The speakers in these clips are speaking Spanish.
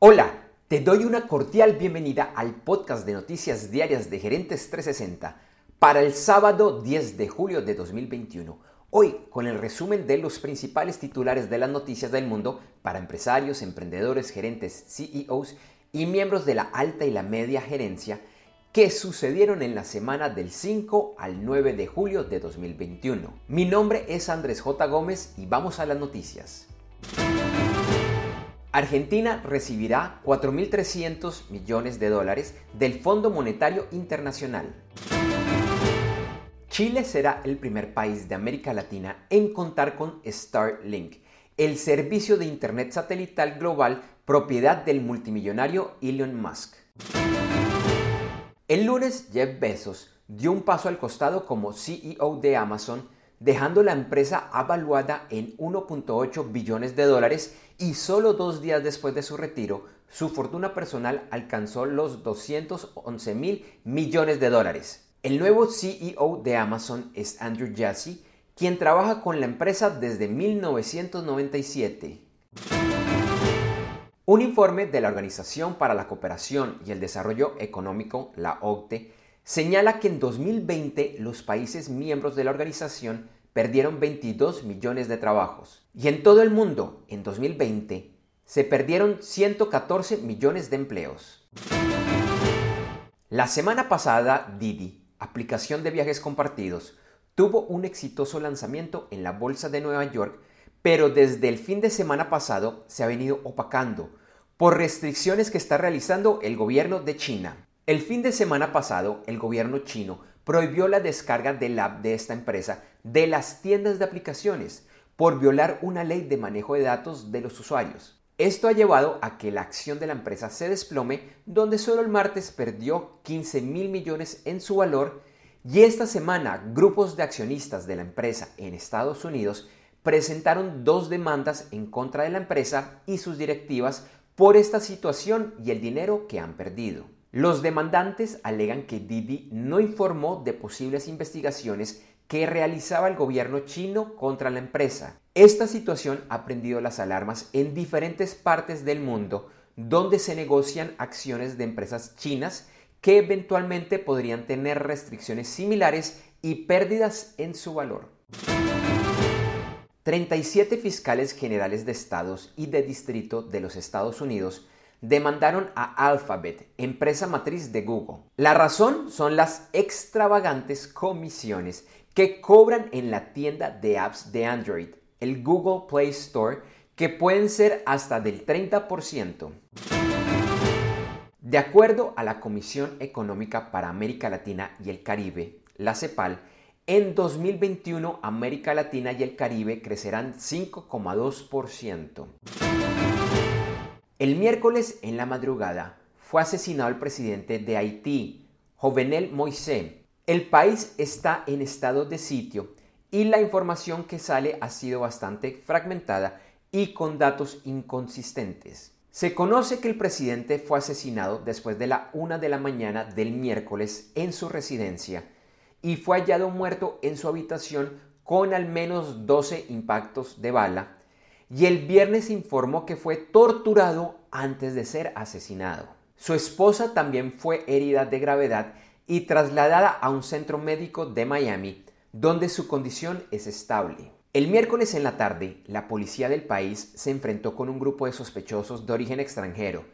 Hola, te doy una cordial bienvenida al podcast de noticias diarias de Gerentes 360 para el sábado 10 de julio de 2021. Hoy con el resumen de los principales titulares de las noticias del mundo para empresarios, emprendedores, gerentes, CEOs y miembros de la alta y la media gerencia que sucedieron en la semana del 5 al 9 de julio de 2021. Mi nombre es Andrés J. Gómez y vamos a las noticias. Argentina recibirá 4.300 millones de dólares del Fondo Monetario Internacional. Chile será el primer país de América Latina en contar con Starlink, el servicio de Internet satelital global propiedad del multimillonario Elon Musk. El lunes, Jeff Bezos dio un paso al costado como CEO de Amazon dejando la empresa avaluada en 1.8 billones de dólares y solo dos días después de su retiro, su fortuna personal alcanzó los 211 mil millones de dólares. El nuevo CEO de Amazon es Andrew Jassy, quien trabaja con la empresa desde 1997. Un informe de la Organización para la Cooperación y el Desarrollo Económico, la OCDE, señala que en 2020 los países miembros de la organización perdieron 22 millones de trabajos. Y en todo el mundo, en 2020, se perdieron 114 millones de empleos. La semana pasada, Didi, aplicación de viajes compartidos, tuvo un exitoso lanzamiento en la Bolsa de Nueva York, pero desde el fin de semana pasado se ha venido opacando por restricciones que está realizando el gobierno de China. El fin de semana pasado, el gobierno chino prohibió la descarga del app de esta empresa de las tiendas de aplicaciones por violar una ley de manejo de datos de los usuarios. Esto ha llevado a que la acción de la empresa se desplome, donde solo el martes perdió 15 mil millones en su valor y esta semana grupos de accionistas de la empresa en Estados Unidos presentaron dos demandas en contra de la empresa y sus directivas por esta situación y el dinero que han perdido. Los demandantes alegan que Didi no informó de posibles investigaciones que realizaba el gobierno chino contra la empresa. Esta situación ha prendido las alarmas en diferentes partes del mundo donde se negocian acciones de empresas chinas que eventualmente podrían tener restricciones similares y pérdidas en su valor. 37 fiscales generales de estados y de distrito de los Estados Unidos demandaron a Alphabet, empresa matriz de Google. La razón son las extravagantes comisiones que cobran en la tienda de apps de Android, el Google Play Store, que pueden ser hasta del 30%. De acuerdo a la Comisión Económica para América Latina y el Caribe, la CEPAL, en 2021 América Latina y el Caribe crecerán 5,2%. El miércoles en la madrugada fue asesinado el presidente de Haití, Jovenel Moisés. El país está en estado de sitio y la información que sale ha sido bastante fragmentada y con datos inconsistentes. Se conoce que el presidente fue asesinado después de la una de la mañana del miércoles en su residencia y fue hallado muerto en su habitación con al menos 12 impactos de bala y el viernes informó que fue torturado antes de ser asesinado. Su esposa también fue herida de gravedad y trasladada a un centro médico de Miami, donde su condición es estable. El miércoles en la tarde, la policía del país se enfrentó con un grupo de sospechosos de origen extranjero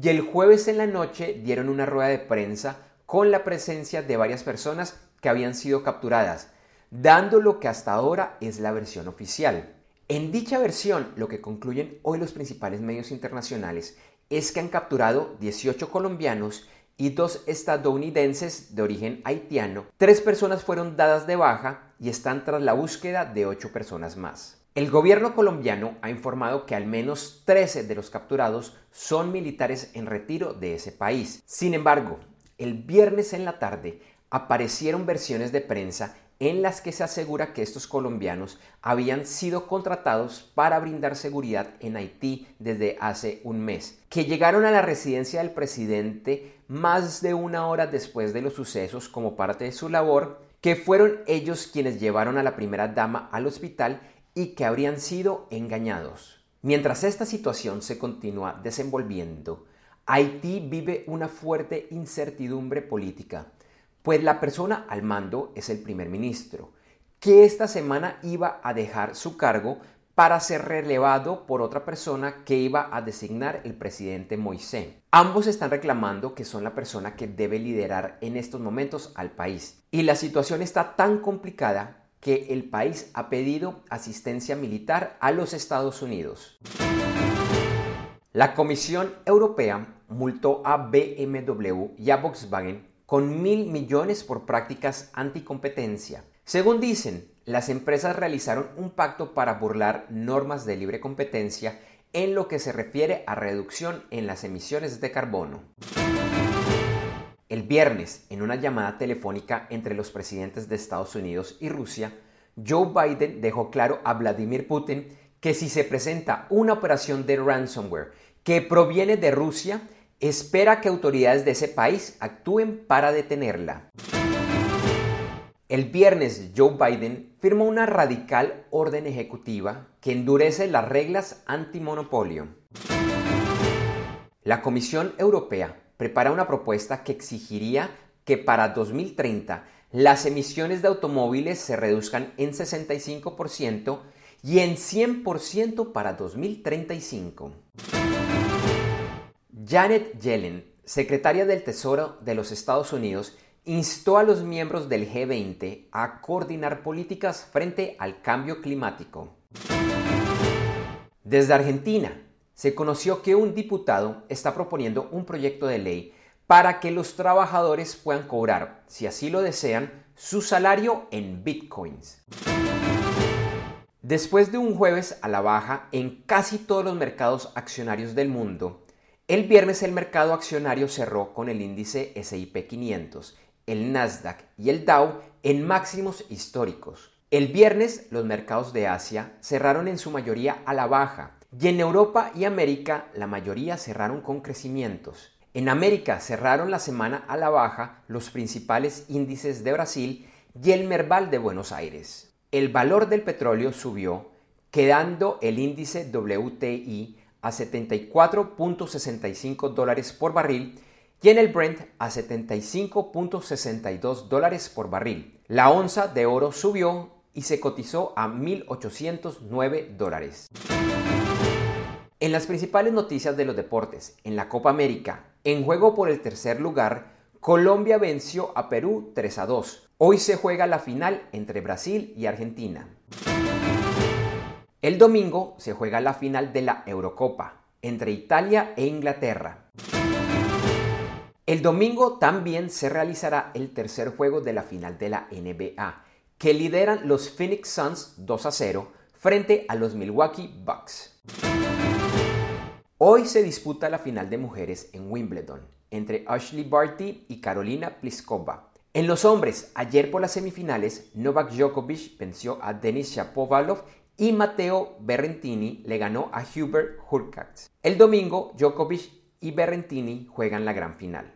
y el jueves en la noche dieron una rueda de prensa con la presencia de varias personas que habían sido capturadas, dando lo que hasta ahora es la versión oficial. En dicha versión, lo que concluyen hoy los principales medios internacionales es que han capturado 18 colombianos y dos estadounidenses de origen haitiano. Tres personas fueron dadas de baja y están tras la búsqueda de ocho personas más. El gobierno colombiano ha informado que al menos 13 de los capturados son militares en retiro de ese país. Sin embargo, el viernes en la tarde aparecieron versiones de prensa en las que se asegura que estos colombianos habían sido contratados para brindar seguridad en Haití desde hace un mes, que llegaron a la residencia del presidente más de una hora después de los sucesos como parte de su labor, que fueron ellos quienes llevaron a la primera dama al hospital y que habrían sido engañados. Mientras esta situación se continúa desenvolviendo, Haití vive una fuerte incertidumbre política, pues la persona al mando es el primer ministro, que esta semana iba a dejar su cargo para ser relevado por otra persona que iba a designar el presidente Moisés. Ambos están reclamando que son la persona que debe liderar en estos momentos al país. Y la situación está tan complicada que el país ha pedido asistencia militar a los Estados Unidos. La Comisión Europea multó a BMW y a Volkswagen con mil millones por prácticas anticompetencia. Según dicen, las empresas realizaron un pacto para burlar normas de libre competencia en lo que se refiere a reducción en las emisiones de carbono. El viernes, en una llamada telefónica entre los presidentes de Estados Unidos y Rusia, Joe Biden dejó claro a Vladimir Putin que si se presenta una operación de ransomware que proviene de Rusia, espera que autoridades de ese país actúen para detenerla. El viernes Joe Biden firmó una radical orden ejecutiva que endurece las reglas antimonopolio. La Comisión Europea prepara una propuesta que exigiría que para 2030 las emisiones de automóviles se reduzcan en 65% y en 100% para 2035. Janet Yellen, secretaria del Tesoro de los Estados Unidos, instó a los miembros del G20 a coordinar políticas frente al cambio climático. Desde Argentina, se conoció que un diputado está proponiendo un proyecto de ley para que los trabajadores puedan cobrar, si así lo desean, su salario en bitcoins. Después de un jueves a la baja en casi todos los mercados accionarios del mundo, el viernes el mercado accionario cerró con el índice SIP 500, el Nasdaq y el Dow en máximos históricos. El viernes los mercados de Asia cerraron en su mayoría a la baja y en Europa y América la mayoría cerraron con crecimientos. En América cerraron la semana a la baja los principales índices de Brasil y el Merval de Buenos Aires. El valor del petróleo subió, quedando el índice WTI a 74.65 dólares por barril y en el Brent a 75.62 dólares por barril. La onza de oro subió y se cotizó a 1.809 dólares. En las principales noticias de los deportes, en la Copa América, en juego por el tercer lugar, Colombia venció a Perú 3 a 2. Hoy se juega la final entre Brasil y Argentina. El domingo se juega la final de la Eurocopa entre Italia e Inglaterra. El domingo también se realizará el tercer juego de la final de la NBA, que lideran los Phoenix Suns 2 a 0 frente a los Milwaukee Bucks. Hoy se disputa la final de mujeres en Wimbledon entre Ashley Barty y Carolina Pliskova. En los hombres, ayer por las semifinales, Novak Djokovic venció a Denis Shapovalov y Matteo Berrentini le ganó a Hubert Hurkacz. El domingo, Djokovic y Berrentini juegan la gran final.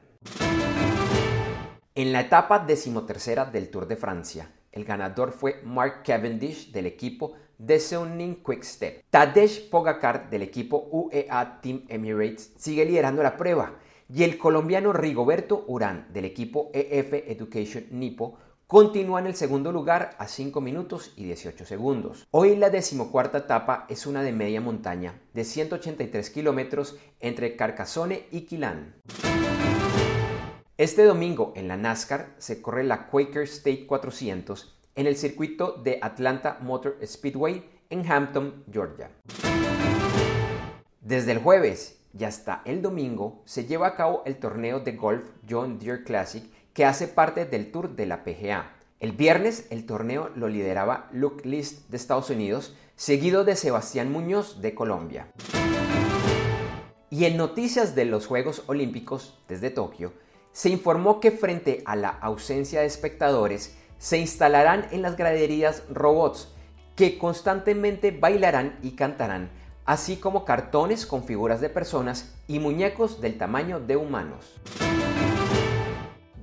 En la etapa decimotercera del Tour de Francia, el ganador fue Mark Cavendish del equipo de Quick Quickstep. Tadej Pogacar del equipo UEA Team Emirates sigue liderando la prueba y el colombiano Rigoberto Urán del equipo EF Education Nipo Continúa en el segundo lugar a 5 minutos y 18 segundos. Hoy la decimocuarta etapa es una de media montaña de 183 kilómetros entre Carcassonne y Quilán. Este domingo en la NASCAR se corre la Quaker State 400 en el circuito de Atlanta Motor Speedway en Hampton, Georgia. Desde el jueves y hasta el domingo se lleva a cabo el torneo de golf John Deere Classic que hace parte del Tour de la PGA. El viernes el torneo lo lideraba Luke List de Estados Unidos, seguido de Sebastián Muñoz de Colombia. Y en noticias de los Juegos Olímpicos desde Tokio, se informó que frente a la ausencia de espectadores, se instalarán en las graderías robots que constantemente bailarán y cantarán, así como cartones con figuras de personas y muñecos del tamaño de humanos.